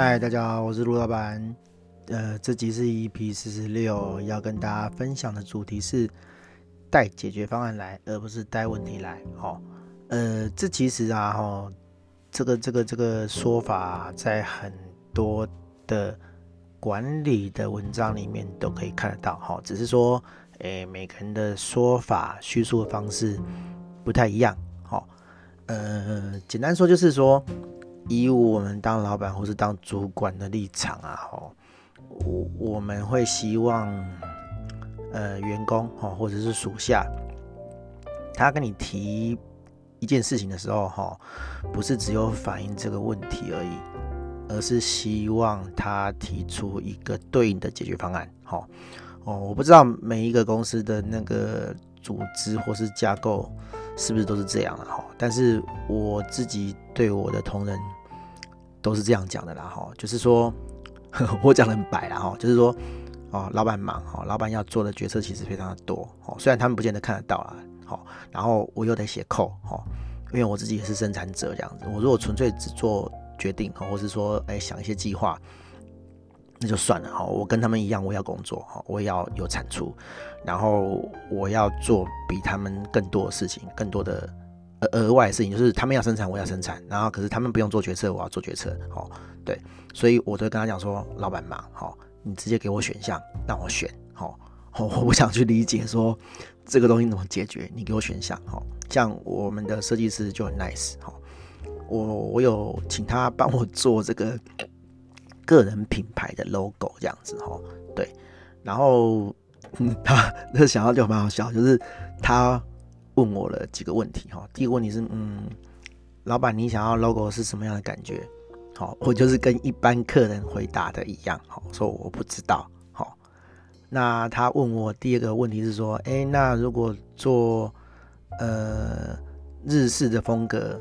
嗨，大家好，我是陆老板。呃，这集是 EP 四十六，要跟大家分享的主题是带解决方案来，而不是带问题来。好，呃，这其实啊，哈，这个这个这个说法在很多的管理的文章里面都可以看得到。哈，只是说，诶，每个人的说法叙述的方式不太一样。好，呃，简单说就是说。以我们当老板或是当主管的立场啊，吼，我我们会希望，呃，员工哈或者是属下，他跟你提一件事情的时候，哈，不是只有反映这个问题而已，而是希望他提出一个对应的解决方案，哈，哦，我不知道每一个公司的那个组织或是架构是不是都是这样的，哈，但是我自己对我的同仁。都是这样讲的啦，哈，就是说，我讲的很白啦，哈，就是说，哦，老板忙，哈，老板要做的决策其实非常的多，哦，虽然他们不见得看得到啦，好，然后我又得写扣，哈，因为我自己也是生产者这样子，我如果纯粹只做决定，或是说，哎，想一些计划，那就算了，哈，我跟他们一样，我要工作，哈，我也要有产出，然后我要做比他们更多的事情，更多的。额额外的事情就是他们要生产，我要生产，然后可是他们不用做决策，我要做决策，哦，对，所以我都跟他讲说，老板忙，好，你直接给我选项，让我选，好，我不想去理解说这个东西怎么解决，你给我选项，好，像我们的设计师就很 nice，好，我我有请他帮我做这个个人品牌的 logo 这样子，哈，对，然后 他那想到就蛮好笑，就是他。问我了几个问题哈，第一个问题是，嗯，老板，你想要 logo 是什么样的感觉？好，我就是跟一般客人回答的一样，好，说我不知道。好，那他问我第二个问题是说，哎，那如果做呃日式的风格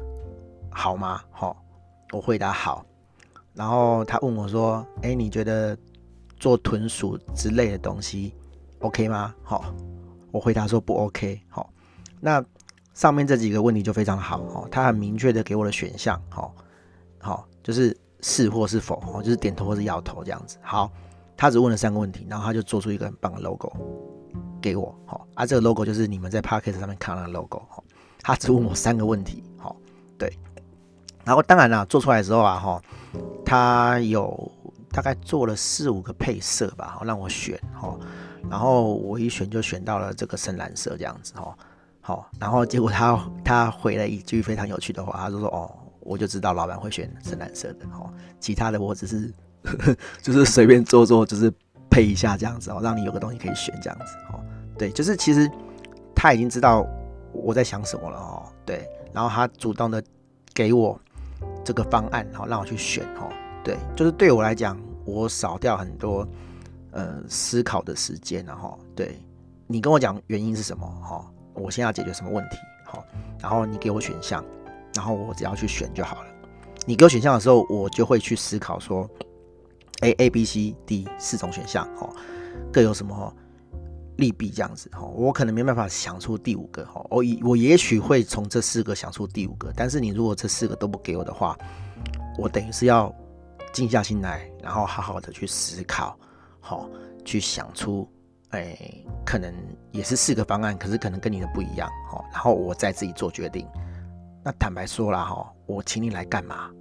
好吗？好，我回答好。然后他问我说，哎，你觉得做豚鼠之类的东西 OK 吗？好，我回答说不 OK。好。那上面这几个问题就非常好哦，他很明确的给我的选项，好，好，就是是或是否，哦，就是点头或是摇头这样子。好，他只问了三个问题，然后他就做出一个很棒的 logo 给我，好，啊，这个 logo 就是你们在 Podcast 上面看到的 logo，好，他只问我三个问题，好，对，然后当然啦，做出来之后啊，哈，他有大概做了四五个配色吧，好，让我选，哈，然后我一选就选到了这个深蓝色这样子，哈。好，然后结果他他回了一句非常有趣的话，他就说：“哦，我就知道老板会选深蓝色的，哦，其他的我只是呵呵 就是随便做做，就是配一下这样子哦，让你有个东西可以选这样子哦。对，就是其实他已经知道我在想什么了哦。对，然后他主动的给我这个方案，然后让我去选哦。对，就是对我来讲，我少掉很多呃思考的时间了哈。对，你跟我讲原因是什么哈？我现在要解决什么问题？好，然后你给我选项，然后我只要去选就好了。你给我选项的时候，我就会去思考说，A、A、B、C、D 四种选项，哈，各有什么利弊这样子，哈，我可能没办法想出第五个，哈，我我也许会从这四个想出第五个，但是你如果这四个都不给我的话，我等于是要静下心来，然后好好的去思考，好，去想出。哎、可能也是四个方案，可是可能跟你的不一样，哦。然后我再自己做决定。那坦白说了，哈，我请你来干嘛？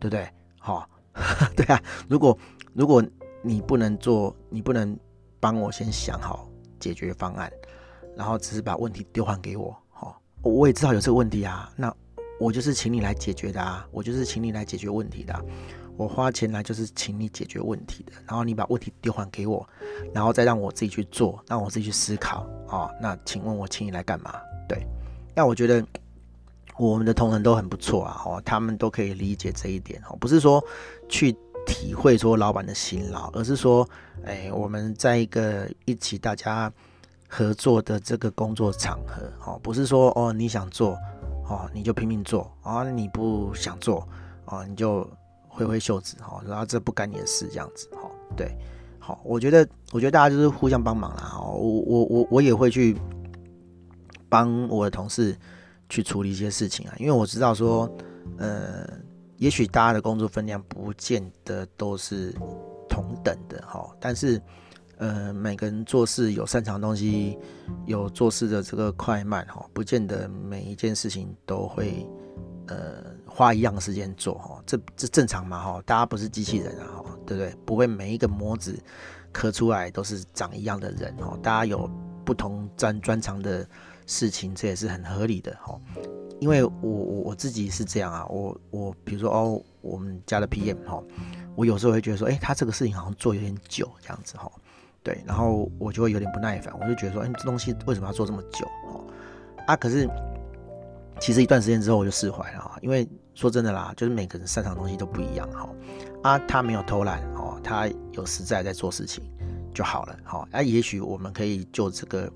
对不对？哈，对啊。如果如果你不能做，你不能帮我先想好解决方案，然后只是把问题丢还给我，哈，我也知道有这个问题啊。那我就是请你来解决的啊，我就是请你来解决问题的。我花钱来就是请你解决问题的，然后你把问题丢还给我，然后再让我自己去做，让我自己去思考啊。那请问我请你来干嘛？对，那我觉得我们的同仁都很不错啊，哦，他们都可以理解这一点哦，不是说去体会说老板的辛劳，而是说，哎，我们在一个一起大家合作的这个工作场合，哦，不是说哦你想做哦你就拼命做啊，你不想做哦你就。挥挥袖子哈，然后这不干你的事这样子哈，对，好，我觉得我觉得大家就是互相帮忙啦，我我我我也会去帮我的同事去处理一些事情啊，因为我知道说，呃，也许大家的工作分量不见得都是同等的哈，但是呃，每个人做事有擅长的东西，有做事的这个快慢哈，不见得每一件事情都会呃花一样的时间做哈，这这正常嘛哈，大家不是机器人啊哈，对不对？不会每一个模子刻出来都是长一样的人哈，大家有不同专专长的事情，这也是很合理的哈。因为我我我自己是这样啊，我我比如说哦，我们家的 PM 哈，我有时候会觉得说，哎，他这个事情好像做有点久这样子哈，对，然后我就会有点不耐烦，我就觉得说，哎，这东西为什么要做这么久？哦，啊，可是其实一段时间之后我就释怀了，因为说真的啦，就是每个人擅长的东西都不一样哈，啊，他没有偷懒哦，他有实在在做事情就好了，好，啊，也许我们可以就这个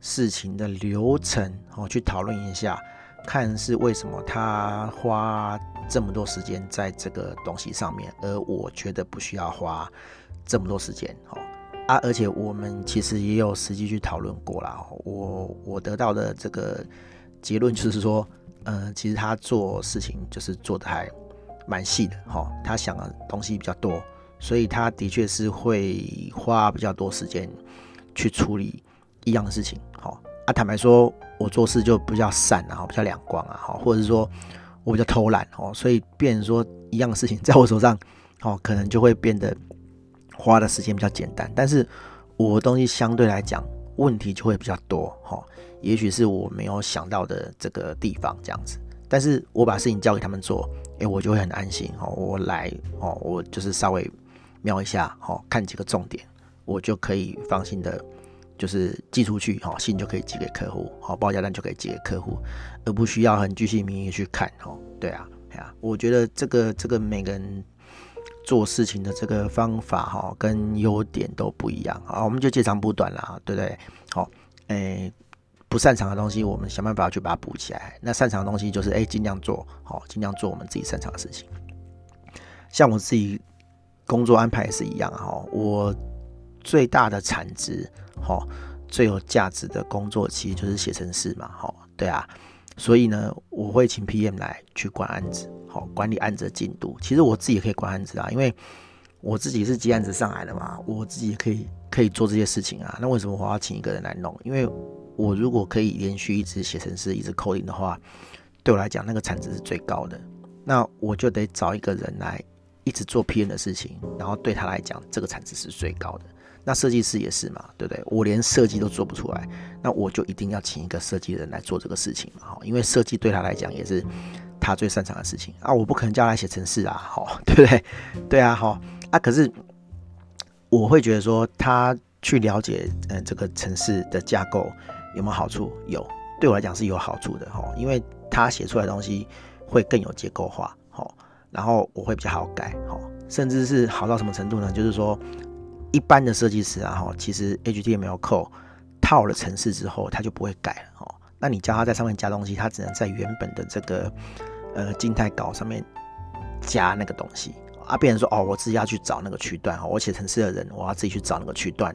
事情的流程哦去讨论一下。看是为什么他花这么多时间在这个东西上面，而我觉得不需要花这么多时间，哦啊，而且我们其实也有实际去讨论过啦。我我得到的这个结论就是说，嗯，其实他做事情就是做的还蛮细的，哈，他想的东西比较多，所以他的确是会花比较多时间去处理一样的事情，哈。啊，坦白说，我做事就比较散啊，比较两光啊，哈，或者是说我比较偷懒哦，所以变成说一样的事情在我手上，哦，可能就会变得花的时间比较简单，但是我的东西相对来讲问题就会比较多，哈，也许是我没有想到的这个地方这样子，但是我把事情交给他们做，哎，我就会很安心，哦，我来，哦，我就是稍微瞄一下，哦，看几个重点，我就可以放心的。就是寄出去，哈，信就可以寄给客户，好，报价单就可以寄给客户，而不需要很巨细靡遗去看，哈，对啊，对啊，我觉得这个这个每个人做事情的这个方法，哈，跟优点都不一样，啊，我们就截长补短了，对不对？好，诶，不擅长的东西，我们想办法去把它补起来，那擅长的东西就是，诶，尽量做好，尽量做我们自己擅长的事情。像我自己工作安排也是一样，哈，我最大的产值。好，最有价值的工作其实就是写程式嘛，好，对啊，所以呢，我会请 PM 来去管案子，好，管理案子的进度。其实我自己也可以管案子啊，因为我自己是接案子上来的嘛，我自己也可以可以做这些事情啊。那为什么我要请一个人来弄？因为我如果可以连续一直写程式，一直 coding 的话，对我来讲那个产值是最高的。那我就得找一个人来一直做 PM 的事情，然后对他来讲，这个产值是最高的。那设计师也是嘛，对不对？我连设计都做不出来，那我就一定要请一个设计人来做这个事情嘛，哈，因为设计对他来讲也是他最擅长的事情啊，我不可能叫他写程式啊，哈，对不对？对啊，哈，啊，可是我会觉得说，他去了解嗯这个城市的架构有没有好处？有，对我来讲是有好处的，哈，因为他写出来的东西会更有结构化，哈，然后我会比较好改，哈，甚至是好到什么程度呢？就是说。一般的设计师啊，哈，其实 HTML code 套了程式之后，他就不会改了，哦。那你叫他在上面加东西，他只能在原本的这个呃静态稿上面加那个东西啊。变成说，哦，我自己要去找那个区段，我写程式的人，我要自己去找那个区段，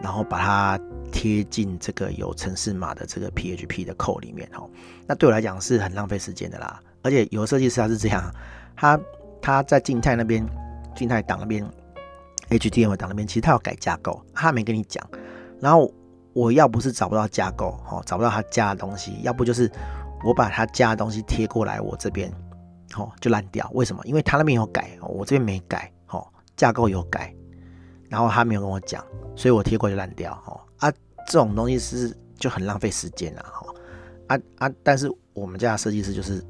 然后把它贴进这个有程式码的这个 PHP 的 code 里面，哦。那对我来讲是很浪费时间的啦。而且有的设计师他是这样，他他在静态那边静态档那边。HTML 档那边其实他要改架构，他没跟你讲。然后我要不是找不到架构，哦，找不到他加的东西，要不就是我把他加的东西贴过来，我这边，哦，就烂掉。为什么？因为他那边有改，我这边没改，哦，架构有改，然后他没有跟我讲，所以我贴过就烂掉，哦啊，这种东西是就很浪费时间了，哈，啊啊，但是我们家的设计师就是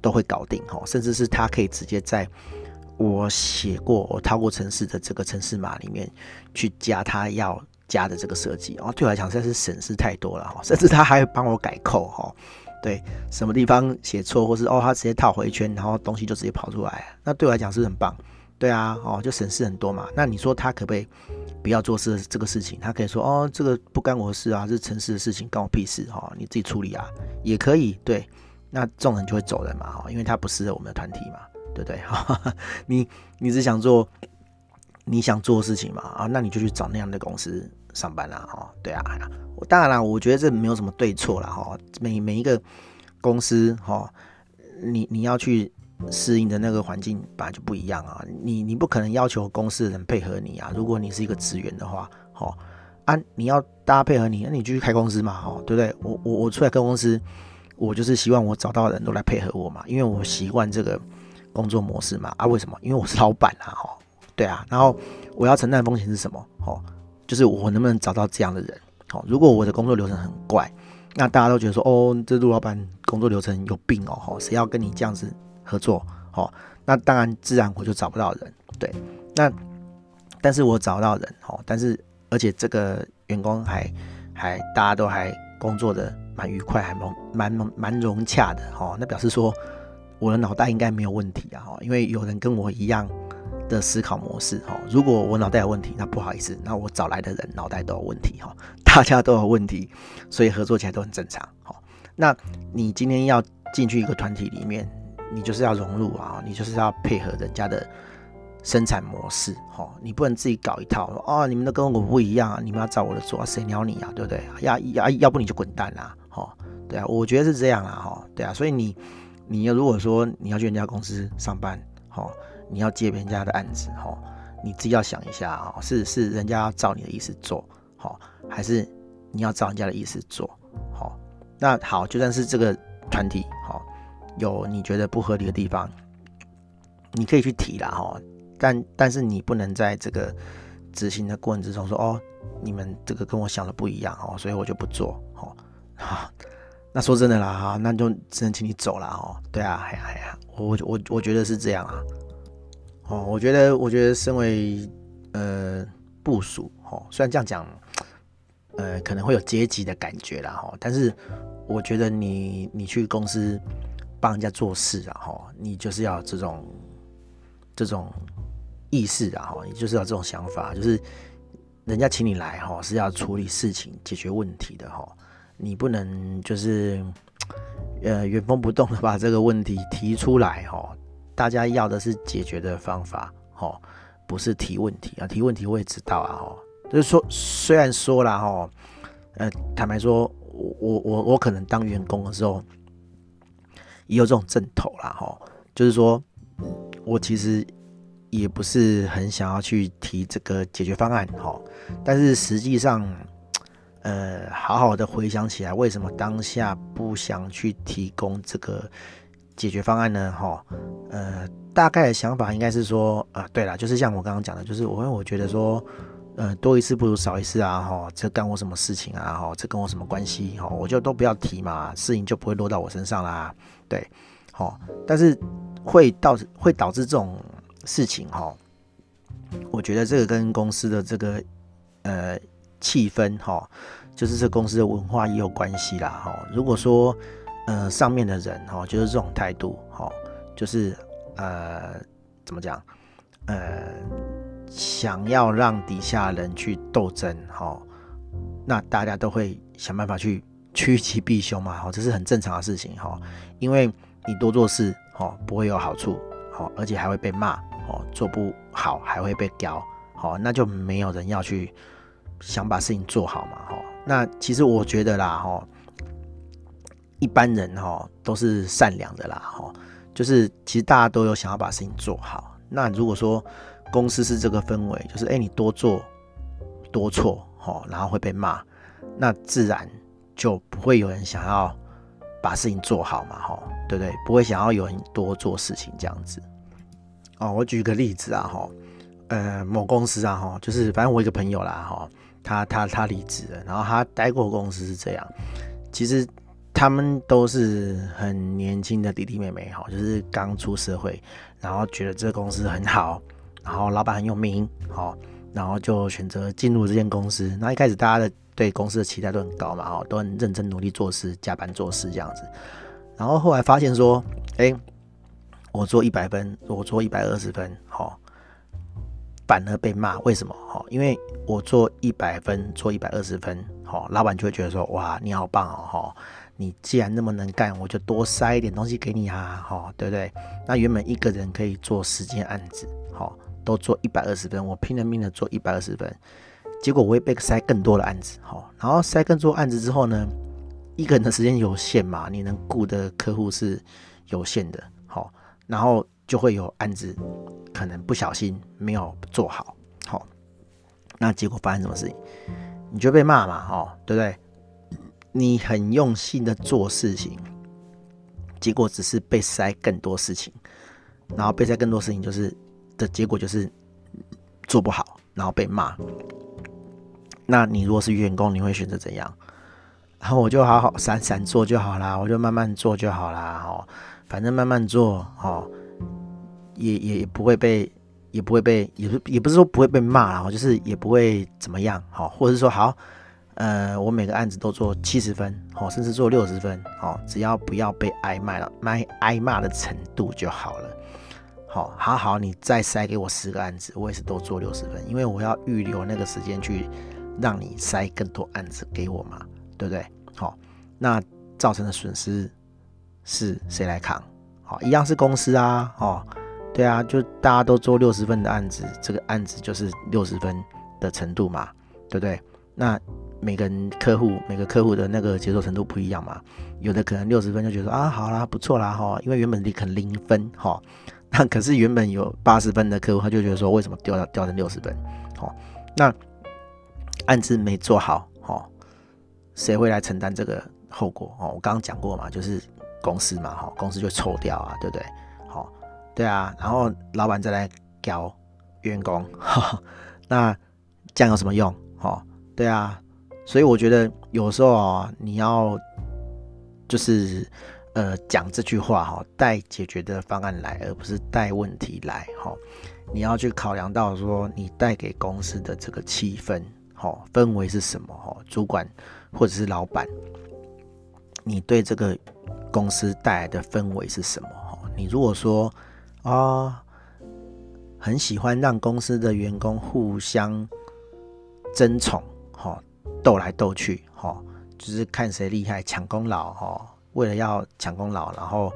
都会搞定，哈，甚至是他可以直接在。我写过，我套过城市的这个城市码里面去加他要加的这个设计，哦，对我来讲实在是省事太多了哈，甚至他还帮我改扣哈，对，什么地方写错，或是哦他直接套回一圈，然后东西就直接跑出来，那对我来讲是很棒，对啊，哦就省事很多嘛。那你说他可不可以不要做事这个事情？他可以说哦这个不干我的事啊，这是城市的事情，干我屁事哈，你自己处理啊，也可以，对，那这种人就会走人嘛，哈，因为他不适合我们的团体嘛。对不对？你你只想做你想做的事情嘛？啊，那你就去找那样的公司上班啦。哈，对啊，当然啦，我觉得这没有什么对错了哈。每每一个公司哈，你你要去适应的那个环境本来就不一样啊，你你不可能要求公司的人配合你啊。如果你是一个职员的话，哦，啊，你要大家配合你，那你继续开公司嘛，哦，对不对？我我我出来开公司，我就是希望我找到的人都来配合我嘛，因为我习惯这个工作模式嘛。啊，为什么？因为我是老板啊，哦，对啊。然后我要承担风险是什么？哦，就是我能不能找到这样的人？哦，如果我的工作流程很怪，那大家都觉得说，哦，这陆老板工作流程有病哦，哦，谁要跟你这样子合作？哦，那当然自然我就找不到人。对，那但是我找到人，哦，但是而且这个员工还还大家都还工作的蛮愉快，还蛮蛮蛮融洽的，哦，那表示说我的脑袋应该没有问题啊，哦，因为有人跟我一样。的思考模式哈，如果我脑袋有问题，那不好意思，那我找来的人脑袋都有问题哈，大家都有问题，所以合作起来都很正常哈。那你今天要进去一个团体里面，你就是要融入啊，你就是要配合人家的生产模式哈，你不能自己搞一套哦，你们都跟我不一样啊，你们要照我的做，谁鸟你啊，对不对？要要要不你就滚蛋啦，哈，对啊，我觉得是这样啊，哈，对啊，所以你你要如果说你要去人家公司上班，哈。你要接别人家的案子，哈，你自己要想一下啊，是是人家要照你的意思做，好，还是你要照人家的意思做，好，那好，就算是这个团体，好，有你觉得不合理的地方，你可以去提啦，哈，但但是你不能在这个执行的过程之中说，哦，你们这个跟我想的不一样，哦，所以我就不做，好，好，那说真的啦，哈，那就只能请你走了，哦，对啊，哎呀哎呀，我我我觉得是这样啊。哦，我觉得，我觉得身为呃部属，哦，虽然这样讲，呃，可能会有阶级的感觉啦，哈，但是我觉得你你去公司帮人家做事啊，哈，你就是要这种这种意识啊，哈，你就是要这种想法，就是人家请你来，哈，是要处理事情、解决问题的，哈，你不能就是呃原封不动的把这个问题提出来，哈。大家要的是解决的方法，哦，不是提问题啊！提问题我也知道啊，哦，就是说，虽然说了，哈，呃，坦白说，我我我可能当员工的时候也有这种阵头啦，哈，就是说我其实也不是很想要去提这个解决方案，哈，但是实际上，呃，好好的回想起来，为什么当下不想去提供这个？解决方案呢？哈，呃，大概的想法应该是说，啊、呃，对了，就是像我刚刚讲的，就是我因为我觉得说，呃，多一事不如少一事啊，哈，这干我什么事情啊，哈，这跟我什么关系？哈，我就都不要提嘛，事情就不会落到我身上啦，对，好，但是会导会导致这种事情，哈，我觉得这个跟公司的这个呃气氛，哈，就是这公司的文化也有关系啦，哈，如果说。呃，上面的人哈，就是这种态度哈，就是呃，怎么讲？呃，想要让底下人去斗争哈，那大家都会想办法去趋吉避凶嘛，哈，这是很正常的事情哈。因为你多做事哈，不会有好处，好，而且还会被骂，哦，做不好还会被屌，好，那就没有人要去想把事情做好嘛，哈。那其实我觉得啦，哈。一般人哈都是善良的啦哈，就是其实大家都有想要把事情做好。那如果说公司是这个氛围，就是诶你多做多错哈，然后会被骂，那自然就不会有人想要把事情做好嘛哈，对不对？不会想要有人多做事情这样子。哦，我举个例子啊哈，呃，某公司啊哈，就是反正我一个朋友啦哈，他他他离职了，然后他待过公司是这样，其实。他们都是很年轻的弟弟妹妹，哈，就是刚出社会，然后觉得这个公司很好，然后老板很有名，好，然后就选择进入这间公司。那一开始大家的对公司的期待都很高嘛，哈，都很认真努力做事，加班做事这样子。然后后来发现说，哎，我做一百分，我做一百二十分，好，反而被骂，为什么？哈，因为我做一百分，做一百二十分，好，老板就会觉得说，哇，你好棒哦，哈。你既然那么能干，我就多塞一点东西给你啊，哈，对不对？那原本一个人可以做十件案子，好，都做一百二十分，我拼了命的做一百二十分，结果我会被塞更多的案子，好，然后塞更多案子之后呢，一个人的时间有限嘛，你能顾的客户是有限的，好，然后就会有案子可能不小心没有做好，好，那结果发生什么事情？你就被骂嘛，哦，对不对？你很用心的做事情，结果只是被塞更多事情，然后被塞更多事情就是的结果就是做不好，然后被骂。那你如果是员工，你会选择怎样？然后我就好好散散做就好啦，我就慢慢做就好啦，哦，反正慢慢做，哦，也也也不会被，也不会被，也不也不是说不会被骂啦，就是也不会怎么样，好，或者是说好，呃，我每个案子都做七十分，哦，甚至做六十分，哦，只要不要被挨骂了，挨挨骂的程度就好了，好，好好，你再塞给我十个案子，我也是都做六十分，因为我要预留那个时间去让你塞更多案子给我嘛。对不对？好、那造成的损失是谁来扛？好、一样是公司啊，哦，对啊，就大家都做六十分的案子，这个案子就是六十分的程度嘛，对不对？那每个人客户每个客户的那个接受程度不一样嘛，有的可能六十分就觉得啊，好啦，不错啦，哈、因为原本你可能零分，哈、那可是原本有八十分的客户，他就觉得说，为什么掉到掉成六十分？好、那案子没做好，哈、谁会来承担这个后果？哦，我刚刚讲过嘛，就是公司嘛，哈，公司就抽掉啊，对不对？对啊，然后老板再来搞员工，那这样有什么用？哈，对啊，所以我觉得有时候啊，你要就是呃讲这句话哈，带解决的方案来，而不是带问题来，哈，你要去考量到说你带给公司的这个气氛，哈，氛围是什么？哈，主管。或者是老板，你对这个公司带来的氛围是什么？哈，你如果说、哦，很喜欢让公司的员工互相争宠，哈，斗来斗去，哈，就是看谁厉害，抢功劳，哈，为了要抢功劳，然后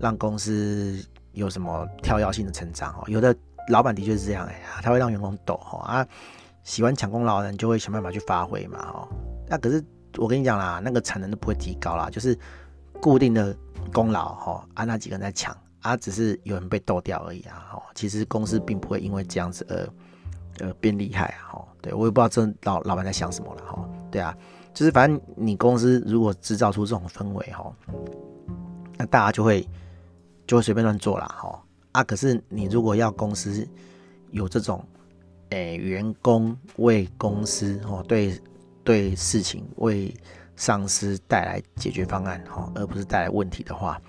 让公司有什么跳跃性的成长，哦，有的老板的确是这样，哎，他会让员工斗，哈啊，喜欢抢功劳的人就会想办法去发挥嘛，哈。那可是我跟你讲啦，那个产能都不会提高啦，就是固定的功劳哈，啊那几个人在抢啊，只是有人被斗掉而已啊，哈，其实公司并不会因为这样子而呃变厉害啊，哈，对我也不知道这老老板在想什么了哈，对啊，就是反正你公司如果制造出这种氛围哈，那大家就会就会随便乱做啦。哈，啊可是你如果要公司有这种诶、员工为公司哦对。对事情为上司带来解决方案哈，而不是带来问题的话，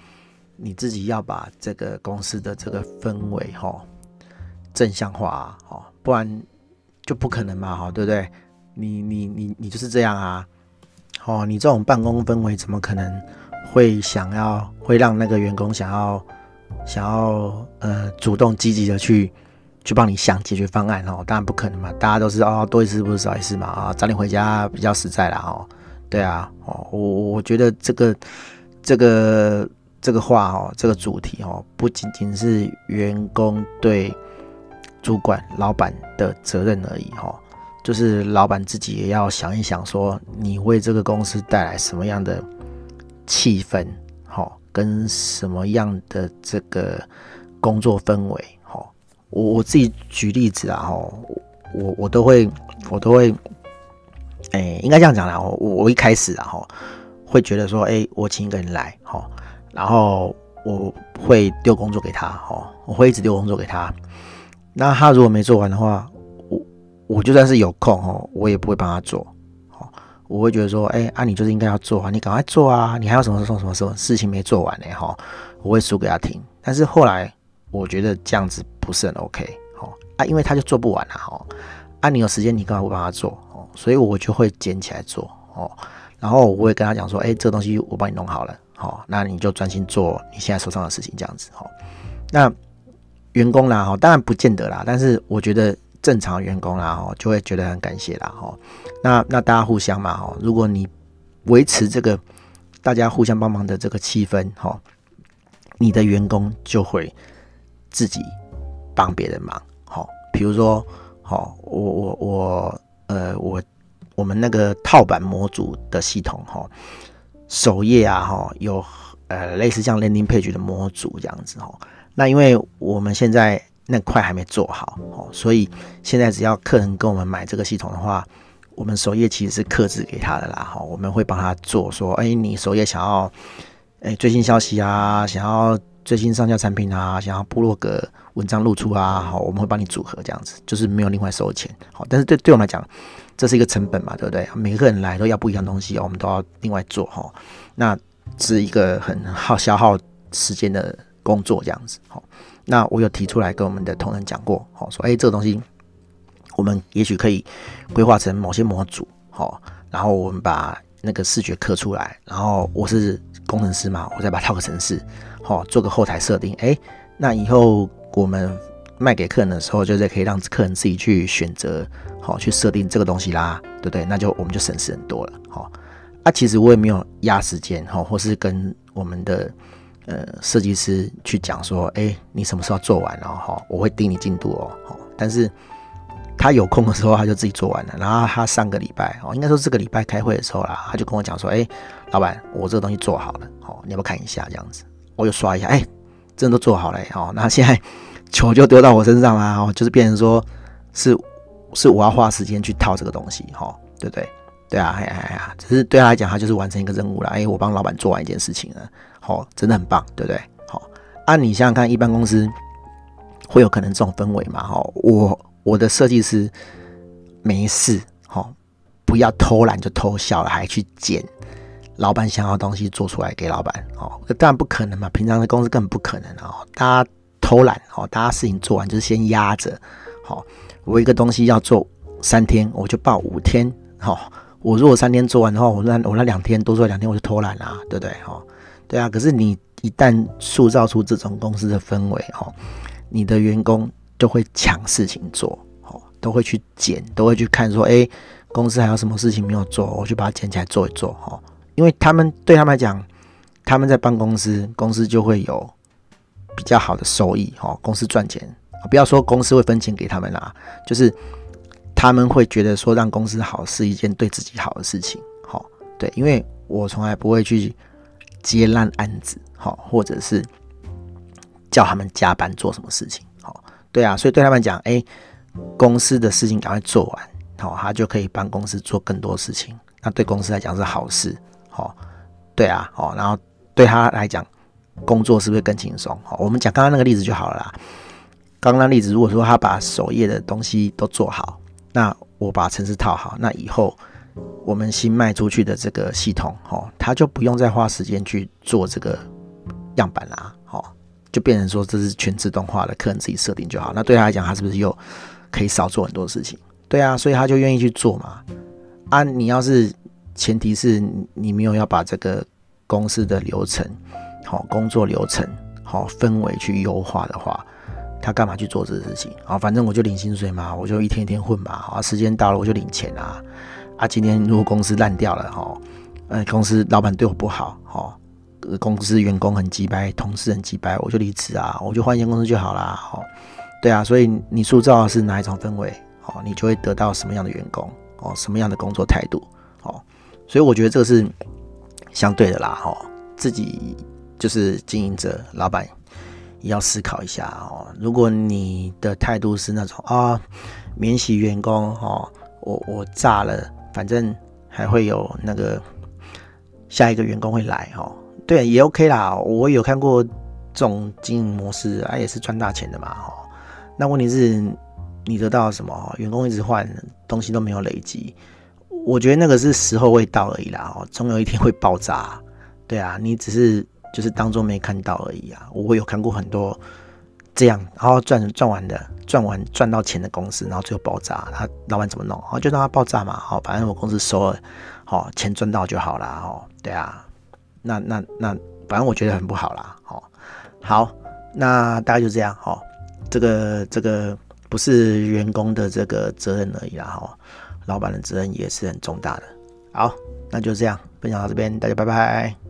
你自己要把这个公司的这个氛围哈正向化哦，不然就不可能嘛哈，对不对？你你你你就是这样啊，哦，你这种办公氛围怎么可能会想要会让那个员工想要想要呃主动积极的去。去帮你想解决方案哦，当然不可能嘛，大家都是哦，多一事不如少一事嘛啊，早点回家比较实在啦哦，对啊哦，我我觉得这个这个这个话哦，这个主题哦，不仅仅是员工对主管老板的责任而已哦，就是老板自己也要想一想，说你为这个公司带来什么样的气氛哦，跟什么样的这个工作氛围。我我自己举例子啊，哈，我我都会我都会，哎、欸，应该这样讲啦，我我一开始啊，哈，会觉得说，哎、我请一个人来，哈，然后我会丢工作给他，哦，我会一直丢工作给他。那他如果没做完的话，我我就算是有空，哦，我也不会帮他做，好，我会觉得说，哎、欸，啊，你就是应该要做啊，你赶快做啊，你还有什么什么什么事情没做完呢，哈，我会数给他听。但是后来。我觉得这样子不是很 OK，哦啊，因为他就做不完了，哦啊，你有时间你干嘛不帮他做，哦，所以我就会捡起来做，哦，然后我会跟他讲说，哎，这个东西我帮你弄好了，好，那你就专心做你现在手上的事情，这样子，哦，那员工啦，哈，当然不见得啦，但是我觉得正常员工啦，哈，就会觉得很感谢啦，哈，那那大家互相嘛，哈，如果你维持这个大家互相帮忙的这个气氛，哈，你的员工就会。自己帮别人忙，好，比如说，好，我我我，呃，我我们那个套版模组的系统，哈，首页啊，哈，有呃类似像 landing page 的模组这样子，哈，那因为我们现在那块还没做好哦，所以现在只要客人跟我们买这个系统的话，我们首页其实是克制给他的啦。哈，我们会帮他做说，哎，你首页想要哎最新消息啊，想要最新上架产品啊，想要部落格文章露出啊，好，我们会帮你组合这样子，就是没有另外收钱。好，但是对对我们来讲，这是一个成本嘛，对不对？每个人来都要不一样东西，我们都要另外做哈。那是一个很耗消耗时间的工作，这样子。好，那我有提出来跟我们的同仁讲过，好，说，哎，这个东西我们也许可以规划成某些模组，好，然后我们把那个视觉刻出来，然后我是工程师嘛，我再把它套个程式，好，做个后台设定，哎，那以后我们卖给客人的时候，就是可以让客人自己去选择。好，去设定这个东西啦，对不对？那就我们就省事很多了。好，啊，其实我也没有压时间，哈，或是跟我们的呃设计师去讲说，哎，你什么时候做完了？哈，我会盯你进度哦。但是他有空的时候，他就自己做完了。然后他上个礼拜，哦，应该说这个礼拜开会的时候啦，他就跟我讲说，哎，老板，我这个东西做好了，好，你要不要看一下？这样子，我就刷一下，哎，真的都做好了，哦，那现在球就丢到我身上啦，哦，就是变成说是。是我要花时间去套这个东西，哈，对不对？对啊，哎哎呀，只是对他来讲，他就是完成一个任务了。哎，我帮老板做完一件事情了，好，真的很棒，对不对？好，啊，你想想看，一般公司会有可能这种氛围吗？哈，我我的设计师没事，哈，不要偷懒就偷笑了，还去捡老板想要东西做出来给老板，哦，这当然不可能嘛，平常的公司根本不可能哦，大家偷懒，哦，大家事情做完就先压着，好。我一个东西要做三天，我就报五天。好，我如果三天做完的话，我那我那两天多做两天，我就偷懒啦，对不对？哈，对啊。可是你一旦塑造出这种公司的氛围，哈，你的员工就会抢事情做，哈，都会去捡，都会去看说，哎，公司还有什么事情没有做，我就把它捡起来做一做，哈。因为他们对他们来讲，他们在帮公司，公司就会有比较好的收益，哈，公司赚钱。不要说公司会分钱给他们啦，就是他们会觉得说让公司好是一件对自己好的事情，好，对，因为我从来不会去接烂案子，好，或者是叫他们加班做什么事情，好，对啊，所以对他们讲，哎，公司的事情赶快做完，好，他就可以帮公司做更多事情，那对公司来讲是好事，哦，对啊，哦，然后对他来讲，工作是不是更轻松？好，我们讲刚刚那个例子就好了啦。刚刚例子，如果说他把首页的东西都做好，那我把程式套好，那以后我们新卖出去的这个系统，哦，他就不用再花时间去做这个样板啦，哦，就变成说这是全自动化的，客人自己设定就好。那对他来讲，他是不是又可以少做很多事情？对啊，所以他就愿意去做嘛。啊，你要是前提是你没有要把这个公司的流程，好，工作流程，好，氛围去优化的话。他干嘛去做这个事情啊？反正我就领薪水嘛，我就一天一天混嘛。啊，时间到了我就领钱啊。啊，今天如果公司烂掉了哈，呃，公司老板对我不好哈，公司员工很鸡掰，同事很鸡掰，我就离职啊，我就换一间公司就好啦。哈。对啊，所以你塑造的是哪一种氛围，哦，你就会得到什么样的员工，哦，什么样的工作态度，所以我觉得这个是相对的啦，哈，自己就是经营者，老板。也要思考一下哦。如果你的态度是那种啊，免洗员工哦，我我炸了，反正还会有那个下一个员工会来哦。对，也 OK 啦。我有看过这种经营模式啊，也是赚大钱的嘛。哦，那问题是你得到什么？员工一直换，东西都没有累积。我觉得那个是时候未到而已啦。哦，总有一天会爆炸。对啊，你只是。就是当做没看到而已啊！我有看过很多这样，然后赚赚完的，赚完赚到钱的公司，然后最后爆炸，他老板怎么弄？哦，就让他爆炸嘛！好，反正我公司收了，好钱赚到就好啦。哦，对啊，那那那，反正我觉得很不好啦。哦，好，那大概就这样。哦，这个这个不是员工的这个责任而已啦。哈，老板的责任也是很重大的。好，那就这样分享到这边，大家拜拜。